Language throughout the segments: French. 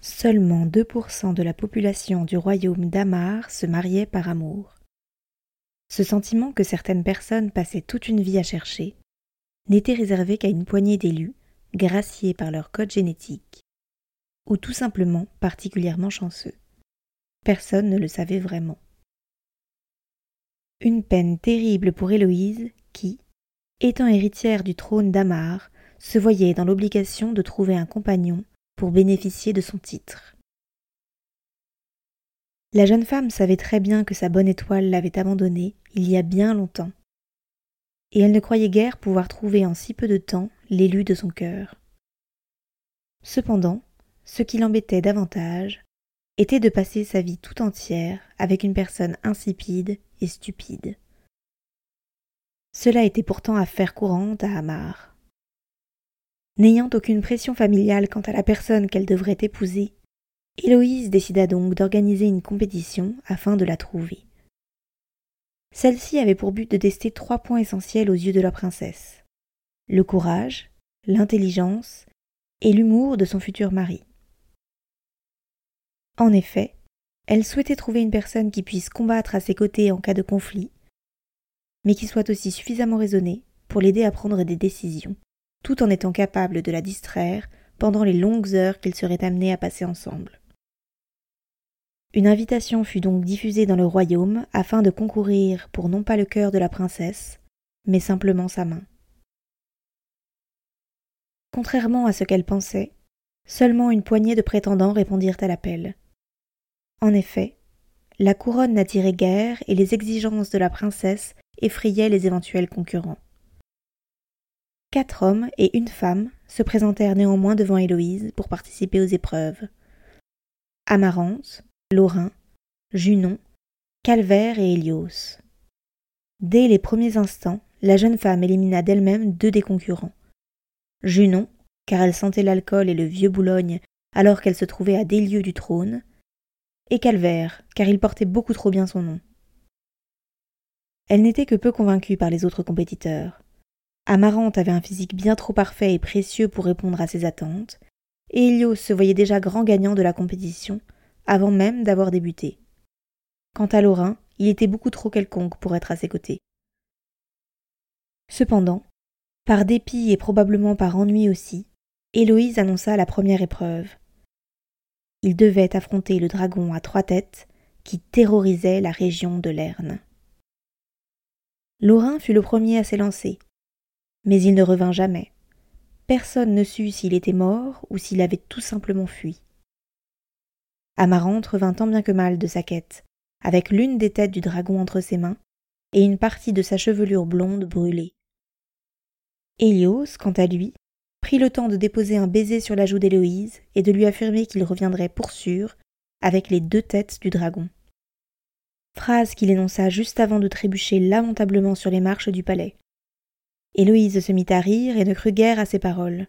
Seulement 2% de la population du royaume d'Amar se mariait par amour. Ce sentiment que certaines personnes passaient toute une vie à chercher n'était réservé qu'à une poignée d'élus, graciés par leur code génétique, ou tout simplement particulièrement chanceux. Personne ne le savait vraiment. Une peine terrible pour Héloïse qui, étant héritière du trône d'Amar, se voyait dans l'obligation de trouver un compagnon pour bénéficier de son titre. La jeune femme savait très bien que sa bonne étoile l'avait abandonnée il y a bien longtemps, et elle ne croyait guère pouvoir trouver en si peu de temps l'élu de son cœur. Cependant, ce qui l'embêtait davantage était de passer sa vie tout entière avec une personne insipide et stupide. Cela était pourtant affaire courante à Hamar. N'ayant aucune pression familiale quant à la personne qu'elle devrait épouser, Héloïse décida donc d'organiser une compétition afin de la trouver. Celle-ci avait pour but de tester trois points essentiels aux yeux de la princesse le courage, l'intelligence et l'humour de son futur mari. En effet, elle souhaitait trouver une personne qui puisse combattre à ses côtés en cas de conflit, mais qui soit aussi suffisamment raisonnée pour l'aider à prendre des décisions tout en étant capable de la distraire pendant les longues heures qu'ils seraient amenés à passer ensemble. Une invitation fut donc diffusée dans le royaume afin de concourir pour non pas le cœur de la princesse, mais simplement sa main. Contrairement à ce qu'elle pensait, seulement une poignée de prétendants répondirent à l'appel. En effet, la couronne n'attirait guère et les exigences de la princesse effrayaient les éventuels concurrents. Quatre hommes et une femme se présentèrent néanmoins devant Héloïse pour participer aux épreuves. Amarante, Laurin, Junon, Calvaire et Hélios. Dès les premiers instants, la jeune femme élimina d'elle-même deux des concurrents. Junon, car elle sentait l'alcool et le vieux Boulogne alors qu'elle se trouvait à des lieues du trône, et Calvaire, car il portait beaucoup trop bien son nom. Elle n'était que peu convaincue par les autres compétiteurs. Amarante avait un physique bien trop parfait et précieux pour répondre à ses attentes, et Hélios se voyait déjà grand gagnant de la compétition, avant même d'avoir débuté. Quant à Laurin, il était beaucoup trop quelconque pour être à ses côtés. Cependant, par dépit et probablement par ennui aussi, Héloïse annonça la première épreuve. Il devait affronter le dragon à trois têtes qui terrorisait la région de Lerne. Laurin fut le premier à s'élancer, mais il ne revint jamais. Personne ne sut s'il était mort ou s'il avait tout simplement fui. Amarante revint tant bien que mal de sa quête, avec l'une des têtes du dragon entre ses mains et une partie de sa chevelure blonde brûlée. Hélios, quant à lui, prit le temps de déposer un baiser sur la joue d'Héloïse et de lui affirmer qu'il reviendrait pour sûr avec les deux têtes du dragon. Phrase qu'il énonça juste avant de trébucher lamentablement sur les marches du palais. Héloïse se mit à rire et ne crut guère à ses paroles.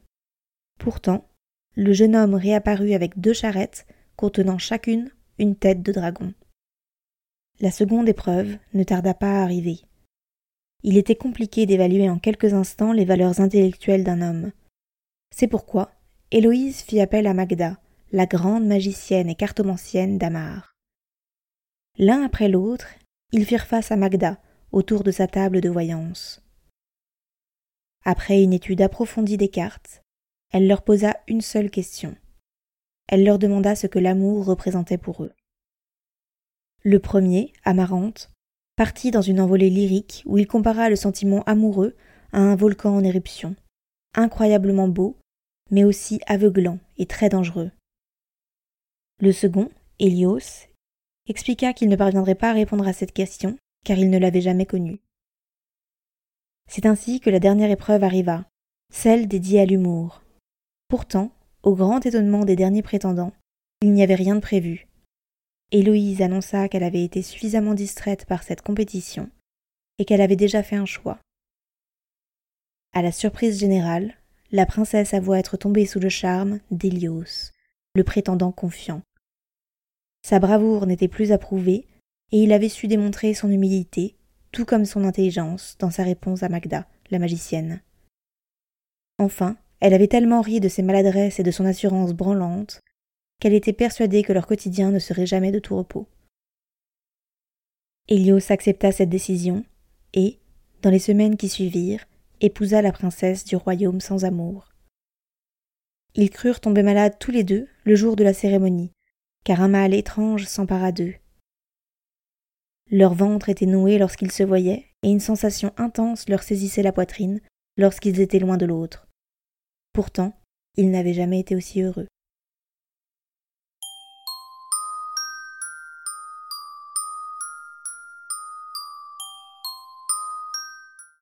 Pourtant, le jeune homme réapparut avec deux charrettes contenant chacune une tête de dragon. La seconde épreuve ne tarda pas à arriver. Il était compliqué d'évaluer en quelques instants les valeurs intellectuelles d'un homme. C'est pourquoi Héloïse fit appel à Magda, la grande magicienne et cartomancienne d'Amar. L'un après l'autre, ils firent face à Magda autour de sa table de voyance. Après une étude approfondie des cartes, elle leur posa une seule question. Elle leur demanda ce que l'amour représentait pour eux. Le premier, Amarante, partit dans une envolée lyrique où il compara le sentiment amoureux à un volcan en éruption, incroyablement beau, mais aussi aveuglant et très dangereux. Le second, Hélios, expliqua qu'il ne parviendrait pas à répondre à cette question, car il ne l'avait jamais connue. C'est ainsi que la dernière épreuve arriva, celle dédiée à l'humour. Pourtant, au grand étonnement des derniers prétendants, il n'y avait rien de prévu. Héloïse annonça qu'elle avait été suffisamment distraite par cette compétition et qu'elle avait déjà fait un choix. À la surprise générale, la princesse avoua être tombée sous le charme d'Hélios, le prétendant confiant. Sa bravoure n'était plus approuvée, et il avait su démontrer son humilité, tout comme son intelligence, dans sa réponse à Magda, la magicienne. Enfin, elle avait tellement ri de ses maladresses et de son assurance branlante qu'elle était persuadée que leur quotidien ne serait jamais de tout repos. Hélios accepta cette décision et, dans les semaines qui suivirent, épousa la princesse du royaume sans amour. Ils crurent tomber malades tous les deux le jour de la cérémonie, car un mal étrange s'empara d'eux. Leur ventre était noué lorsqu'ils se voyaient, et une sensation intense leur saisissait la poitrine lorsqu'ils étaient loin de l'autre. Pourtant, ils n'avaient jamais été aussi heureux.